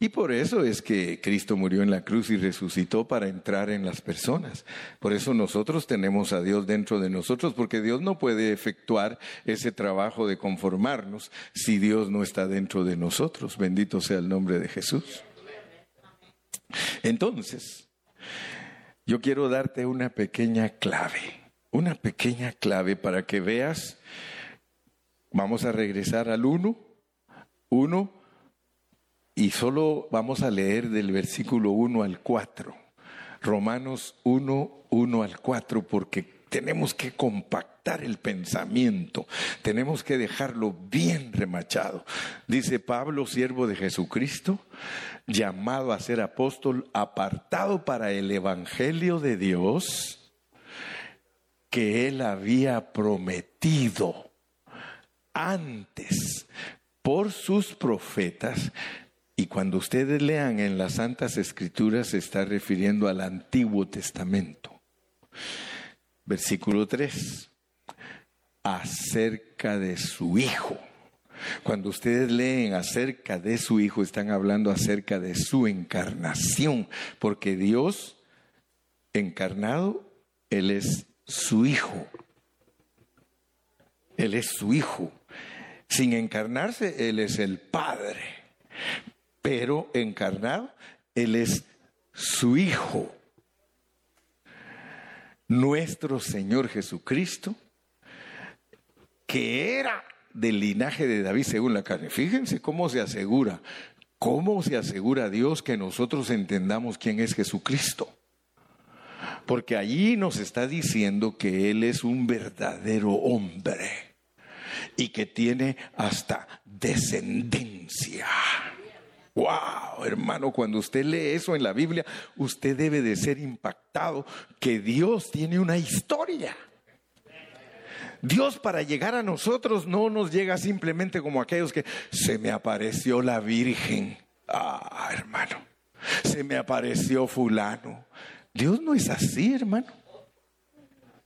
Y por eso es que Cristo murió en la cruz y resucitó para entrar en las personas. Por eso nosotros tenemos a Dios dentro de nosotros, porque Dios no puede efectuar ese trabajo de conformarnos si Dios no está dentro de nosotros. Bendito sea el nombre de Jesús. Entonces, yo quiero darte una pequeña clave. una pequeña clave para que veas. Vamos a regresar al 1, 1, y solo vamos a leer del versículo 1 al 4. Romanos 1, 1 al 4, porque tenemos que compactar el pensamiento, tenemos que dejarlo bien remachado. Dice Pablo, siervo de Jesucristo, llamado a ser apóstol, apartado para el Evangelio de Dios, que él había prometido antes por sus profetas y cuando ustedes lean en las Santas Escrituras se está refiriendo al Antiguo Testamento. Versículo 3. Acerca de su Hijo. Cuando ustedes leen acerca de su Hijo, están hablando acerca de su encarnación, porque Dios encarnado, Él es su Hijo. Él es su Hijo. Sin encarnarse, Él es el Padre pero encarnado, Él es su Hijo. Nuestro Señor Jesucristo, que era del linaje de David según la carne. Fíjense cómo se asegura, cómo se asegura Dios que nosotros entendamos quién es Jesucristo. Porque allí nos está diciendo que Él es un verdadero hombre y que tiene hasta descendencia. Wow, hermano, cuando usted lee eso en la Biblia, usted debe de ser impactado que Dios tiene una historia. Dios para llegar a nosotros no nos llega simplemente como aquellos que se me apareció la Virgen. Ah, hermano, se me apareció fulano. Dios no es así, hermano.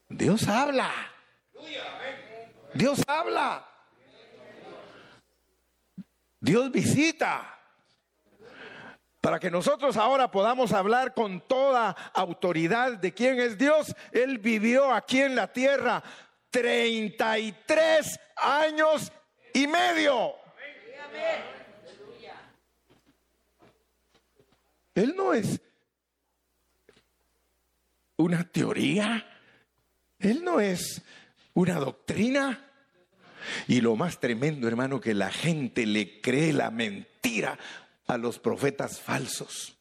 Dios habla. Dios habla. Dios visita para que nosotros ahora podamos hablar con toda autoridad de quién es Dios. Él vivió aquí en la tierra 33 años y medio. Él no es una teoría, él no es una doctrina. Y lo más tremendo, hermano, que la gente le cree la mentira a los profetas falsos.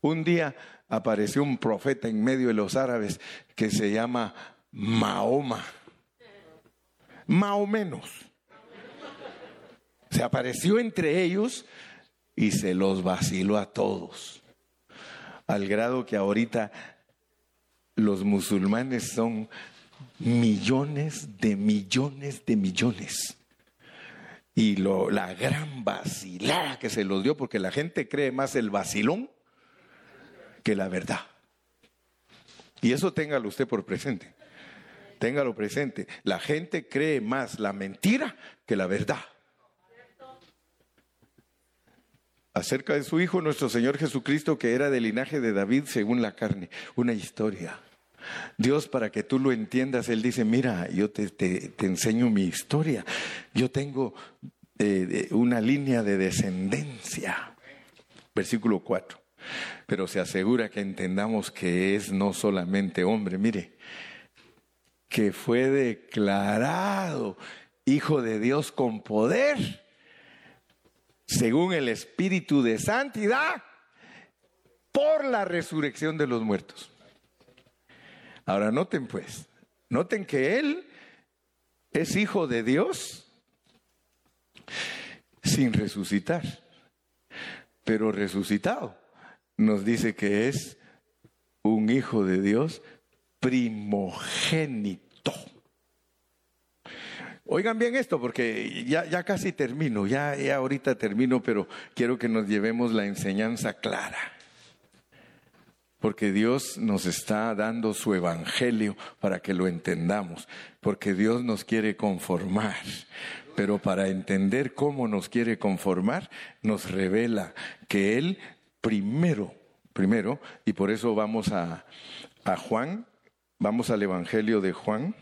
Un día apareció un profeta en medio de los árabes que se llama Mahoma. Más. Se apareció entre ellos y se los vaciló a todos. Al grado que ahorita los musulmanes son millones de millones de millones y lo, la gran vacilada que se los dio, porque la gente cree más el vacilón que la verdad. Y eso téngalo usted por presente. Téngalo presente. La gente cree más la mentira que la verdad. Acerca de su Hijo, nuestro Señor Jesucristo, que era del linaje de David según la carne. Una historia. Dios, para que tú lo entiendas, Él dice, mira, yo te, te, enseño mi historia. Yo tengo eh, una línea de descendencia. Versículo 4. Pero se asegura que entendamos que es no solamente hombre, mire, que fue declarado Hijo de Dios con poder, según el Espíritu de Santidad, por la resurrección de los muertos. Ahora noten pues, noten que Él es hijo de Dios sin resucitar, pero resucitado. Nos dice que es un hijo de Dios primogénito. Oigan bien esto, porque ya, casi termino, ya ahorita termino, pero quiero que nos llevemos la enseñanza clara porque Dios nos está dando su evangelio para que lo entendamos, porque Dios nos quiere conformar. Pero para entender cómo nos quiere conformar, nos revela que Él primero, primero, y por eso vamos a, a Juan, vamos al Evangelio de Juan,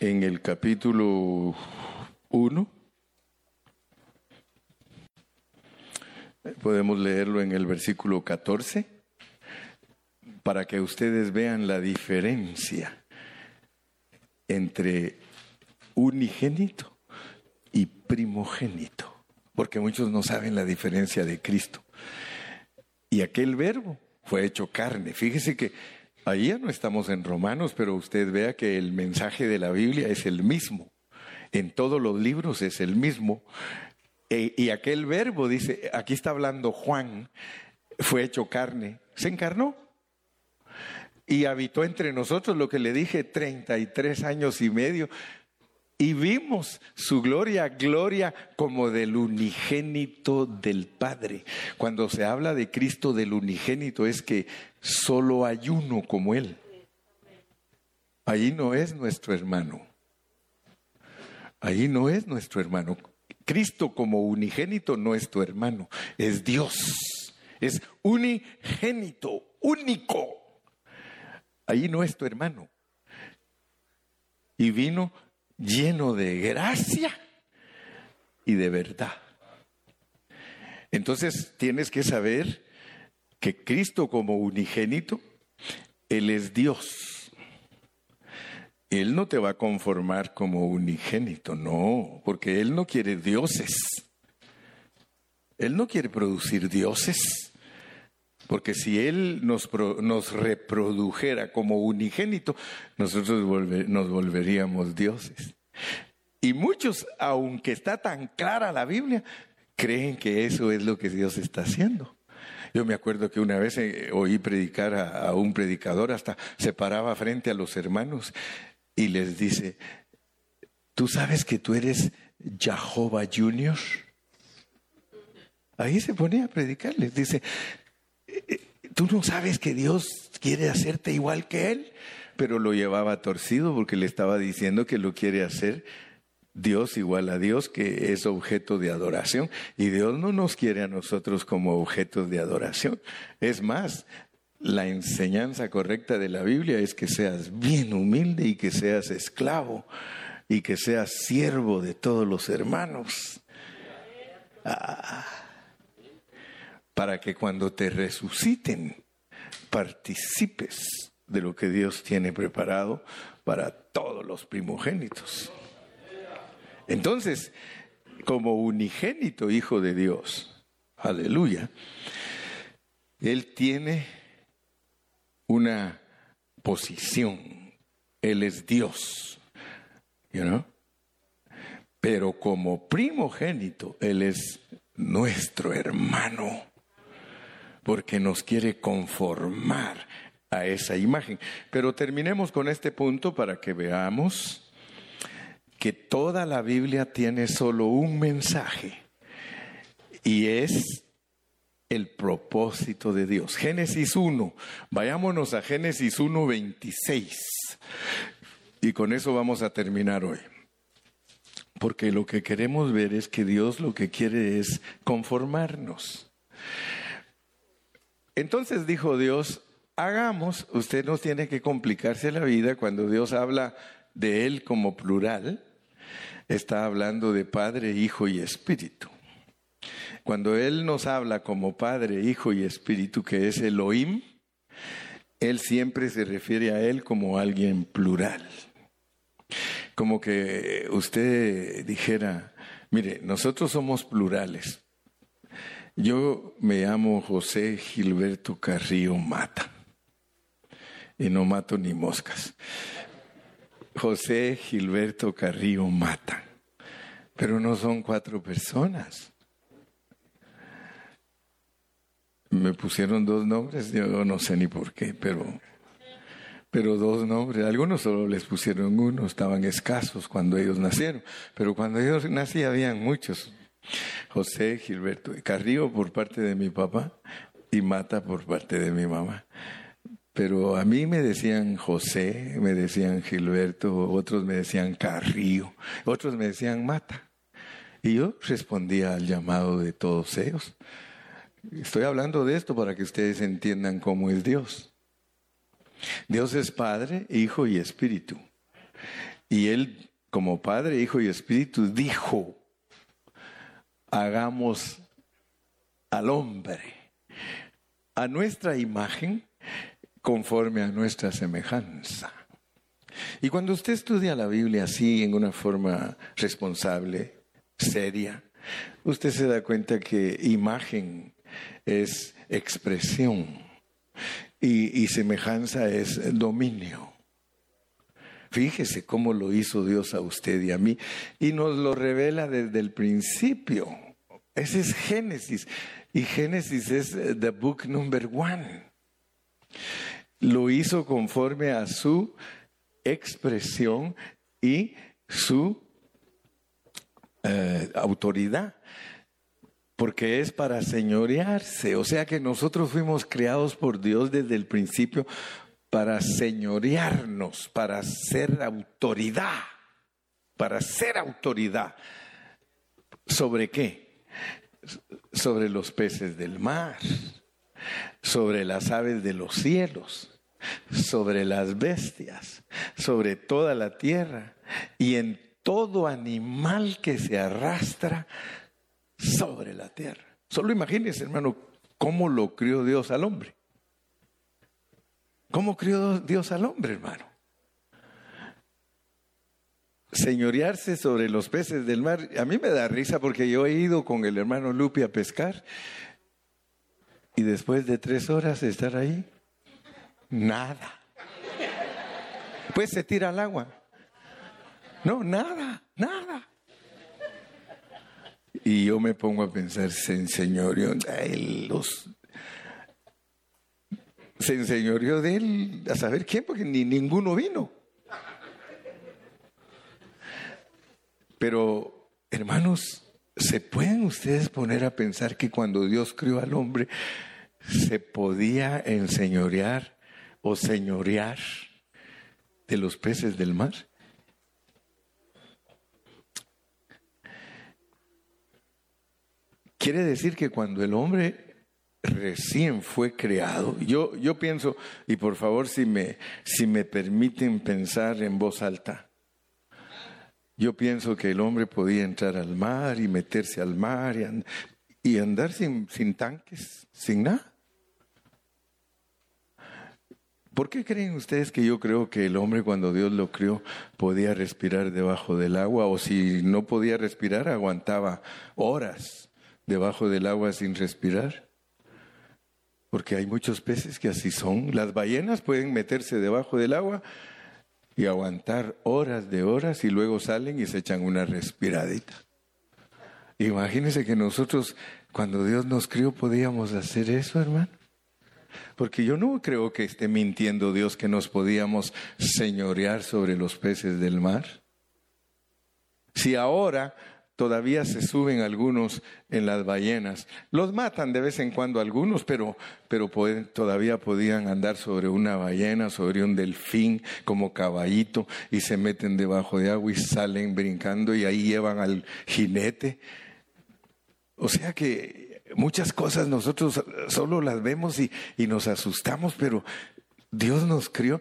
en el capítulo 1. Podemos leerlo en el versículo 14. para que ustedes vean la diferencia entre unigénito y primogénito, porque muchos no saben la diferencia de Cristo. Y aquel verbo fue hecho carne. Fíjese que ahí ya no estamos en Romanos, pero usted vea que el mensaje de la Biblia es el mismo. En todos los libros es el mismo. E, y aquel verbo, dice, aquí está hablando Juan, fue hecho carne, se encarnó y habitó entre nosotros, lo que le dije, 33 años y medio. Y vimos su gloria, gloria como del unigénito del Padre. Cuando se habla de Cristo del unigénito es que solo hay uno como Él. Allí no es nuestro hermano. Allí no es nuestro hermano. Cristo como unigénito no es tu hermano, es Dios. Es unigénito, único. Allí no es tu hermano. Y vino lleno de gracia y de verdad. Entonces tienes que saber que Cristo como unigénito, Él es Dios. Él no te va a conformar como unigénito, no, porque Él no quiere dioses. Él no quiere producir dioses. Porque si Él nos, nos reprodujera como unigénito, nosotros nos volveríamos dioses. Y muchos, aunque está tan clara la Biblia, creen que eso es lo que Dios está haciendo. Yo me acuerdo que una vez eh, oí predicar a, a un predicador, hasta se paraba frente a los hermanos y les dice, ¿tú sabes que tú eres Jehová Junior? Ahí se ponía a predicar, les dice, tú no sabes que Dios quiere hacerte igual que Él, pero lo llevaba torcido porque le estaba diciendo que lo quiere hacer Dios igual a Dios, que es objeto de adoración. Y Dios no nos quiere a nosotros como objetos de adoración. Es más, la enseñanza correcta de la Biblia es que seas bien humilde y que seas esclavo y que seas siervo de todos los hermanos. Ah para que cuando te resuciten participes de lo que Dios tiene preparado para todos los primogénitos. Entonces, como unigénito Hijo de Dios, aleluya, Él tiene una posición, Él es Dios, pero como primogénito, Él es nuestro hermano porque nos quiere conformar a esa imagen. Pero terminemos con este punto para que veamos que toda la Biblia tiene solo un mensaje y es el propósito de Dios. Génesis 1, vayámonos a Génesis 1, 26. Y con eso vamos a terminar hoy. Porque lo que queremos ver es que Dios lo que quiere es conformarnos. Entonces dijo Dios, hagamos, usted no tiene que complicarse la vida cuando Dios habla de Él como plural, está hablando de Padre, Hijo y Espíritu. Cuando Él nos habla como Padre, Hijo y Espíritu, que es Elohim, Él siempre se refiere a Él como alguien plural. Como que usted dijera, mire, nosotros somos plurales, yo me llamo José Gilberto Carrillo Mata y no mato ni moscas. José Gilberto Carrillo Mata, pero no son cuatro personas. Me pusieron dos nombres, yo no sé ni por qué, pero, pero dos nombres. Algunos solo les pusieron uno, estaban escasos cuando ellos nacieron, pero cuando ellos nací habían muchos. José Gilberto Carrillo por parte de mi papá y Mata por parte de mi mamá. Pero a mí me decían José, me decían Gilberto, otros me decían Carrillo, otros me decían Mata. Y yo respondía al llamado de todos ellos. Estoy hablando de esto para que ustedes entiendan cómo es Dios. Dios es Padre, Hijo y Espíritu. Y Él, como Padre, Hijo y Espíritu, dijo hagamos al hombre a nuestra imagen conforme a nuestra semejanza. Y cuando usted estudia la Biblia así, en una forma responsable, seria, usted se da cuenta que imagen es expresión y, semejanza es dominio. Fíjese cómo lo hizo Dios a usted y a mí y nos lo revela desde el principio. Ese es Génesis y Génesis es eh, the book number one. Lo hizo conforme a su expresión y su eh, autoridad, porque es para señorearse. O sea que nosotros fuimos creados por Dios desde el principio para señorearnos, para ser autoridad, para ser autoridad. ¿Sobre qué? Sobre los peces del mar, sobre las aves de los cielos sobre las bestias, sobre toda la tierra y en todo animal que se arrastra sobre la tierra. Solo imagínense, hermano, cómo lo crió Dios al hombre. ¿Cómo crió Dios al hombre, hermano? Señorearse sobre los peces del mar. A mí me da risa porque yo he ido con el hermano Lupi a pescar y después de tres horas de estar ahí, Nada. Pues se tira al agua. No, nada, nada. Y yo me pongo a pensar, se enseñoreó, los, se enseñoreó de él, a saber quién, porque ni ninguno vino. Pero, hermanos, ¿se pueden ustedes poner a pensar que cuando Dios crió al hombre, se podía enseñorear o señorear de los peces del mar? Quiere decir que cuando el hombre recién fue creado, yo, yo pienso, y por favor si me, si me permiten pensar en voz alta, yo pienso que el hombre podía entrar al mar y meterse al mar y, andar sin, sin tanques, sin nada. ¿Por qué creen ustedes que yo creo que el hombre cuando Dios lo crió podía respirar debajo del agua o si no podía respirar aguantaba horas debajo del agua sin respirar? Porque hay muchos peces que así son. Las ballenas pueden meterse debajo del agua y aguantar horas de horas y luego salen y se echan una respiradita. Imagínense que nosotros cuando Dios nos crió podíamos hacer eso, hermano. Porque yo no creo que esté mintiendo Dios que nos podíamos señorear sobre los peces del mar. Si ahora todavía se suben algunos en las ballenas, los matan de vez en cuando algunos, pero, pero todavía podían andar sobre una ballena, sobre un delfín como caballito y se meten debajo de agua y salen brincando y ahí llevan al jinete. O sea que Muchas cosas nosotros solo las vemos y, nos asustamos, pero Dios nos crió.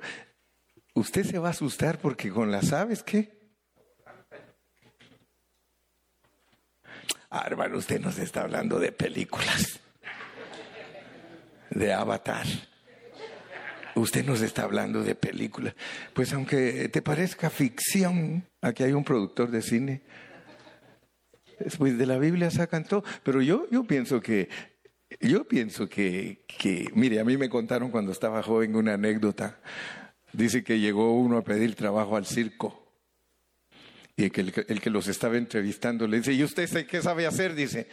Usted se va a asustar porque con las aves, ¿qué? Ah, usted nos está hablando de películas, de avatar. Usted nos está hablando de películas. Pues aunque te parezca ficción, aquí hay un productor de cine Después de la Biblia sacan todo. Pero yo, yo pienso que, yo pienso que, que, mire, a mí me contaron cuando estaba joven una anécdota. Dice que llegó uno a pedir trabajo al circo. Y el que, el que los estaba entrevistando le dice, ¿y usted qué sabe hacer? Dice,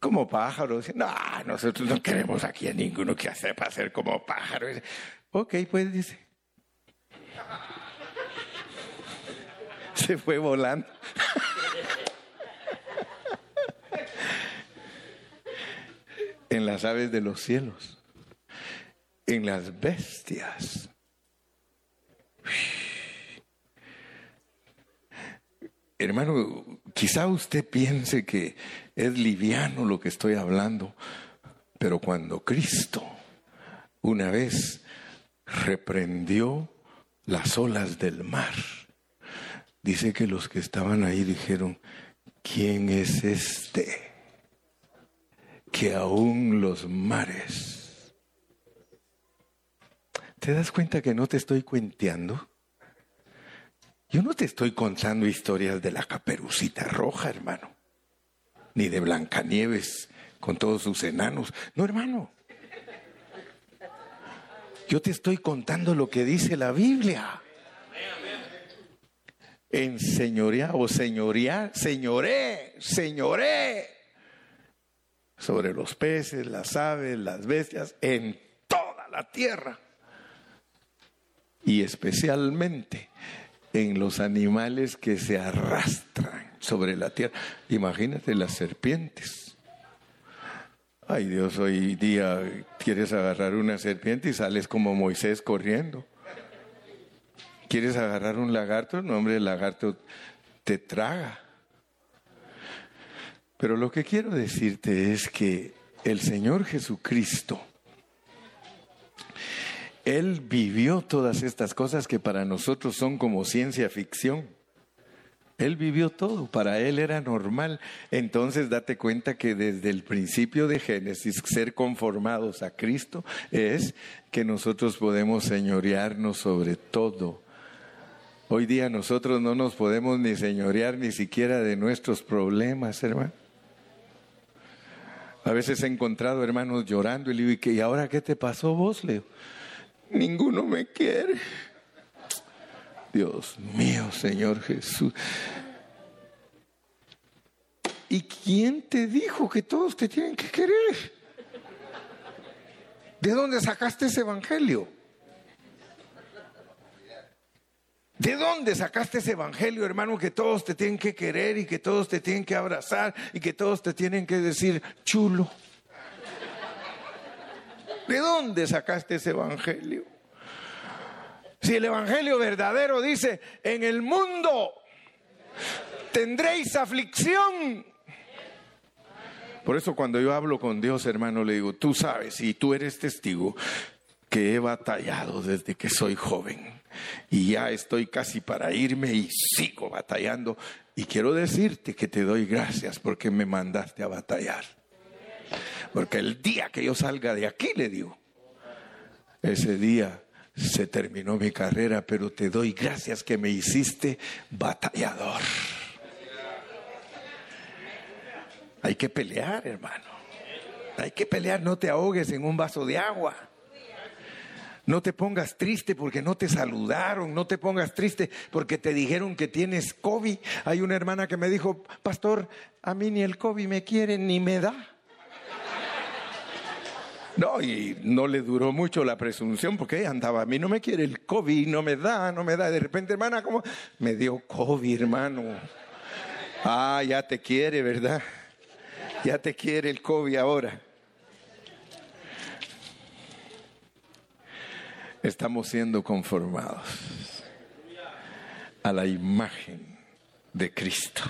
como pájaro. Dice, no, nosotros no queremos aquí a ninguno que sepa hacer como pájaro. Dice, ok, pues dice. Se fue volando. en las aves de los cielos, en las bestias. Hermano, quizá usted piense que es liviano lo que estoy hablando, pero cuando Cristo una vez reprendió las olas del mar, dice que los que estaban ahí dijeron, ¿quién es este? que aún los mares ¿Te das cuenta que no te estoy cuenteando? Yo no te estoy contando historias de la caperucita roja, hermano, ni de Blancanieves con todos sus enanos. No, hermano. Yo te estoy contando lo que dice la Biblia. En señoría o señoría, señoré, señoré sobre los peces, las aves, las bestias, en toda la tierra. Y especialmente en los animales que se arrastran sobre la tierra. Imagínate las serpientes. Ay Dios, hoy día quieres agarrar una serpiente y sales como Moisés corriendo. ¿Quieres agarrar un lagarto? No, hombre, el lagarto te traga. Pero lo que quiero decirte es que el Señor Jesucristo, Él vivió todas estas cosas que para nosotros son como ciencia ficción. Él vivió todo, para él era normal. Entonces date cuenta que desde el principio de Génesis, ser conformados a Cristo es que nosotros podemos señorearnos sobre todo. Hoy día nosotros no nos podemos ni señorear ni siquiera de nuestros problemas, hermano. A veces he encontrado hermanos llorando y le digo, ¿y ahora qué te pasó vos, Leo? Ninguno me quiere. Dios mío, Señor Jesús. ¿Y quién te dijo que todos te tienen que querer? ¿De dónde sacaste ese evangelio? ¿De dónde sacaste ese evangelio, hermano, que todos te tienen que querer y que todos te tienen que abrazar y que todos te tienen que decir chulo? ¿De dónde sacaste ese evangelio? Si el Evangelio verdadero dice, en el mundo tendréis aflicción. Por eso cuando yo hablo con Dios, hermano, le digo, tú sabes y tú eres testigo que he batallado desde que soy joven y ya estoy casi para irme y sigo batallando. Y quiero decirte que te doy gracias porque me mandaste a batallar. Porque el día que yo salga de aquí, le digo, ese día se terminó mi carrera, pero te doy gracias que me hiciste batallador. Hay que pelear, hermano. Hay que pelear, no te ahogues en un vaso de agua. No te pongas triste porque no te saludaron, no te pongas triste porque te dijeron que tienes COVID. Hay una hermana que me dijo, pastor, a mí ni el COVID me quiere ni me da. No, y no le duró mucho la presunción porque andaba, a mí no me quiere el COVID, no me da, no me da. De repente, hermana, ¿cómo? Me dio COVID, hermano. Ah, ya te quiere, ¿verdad? Ya te quiere el COVID ahora. Estamos siendo conformados a la imagen de Cristo.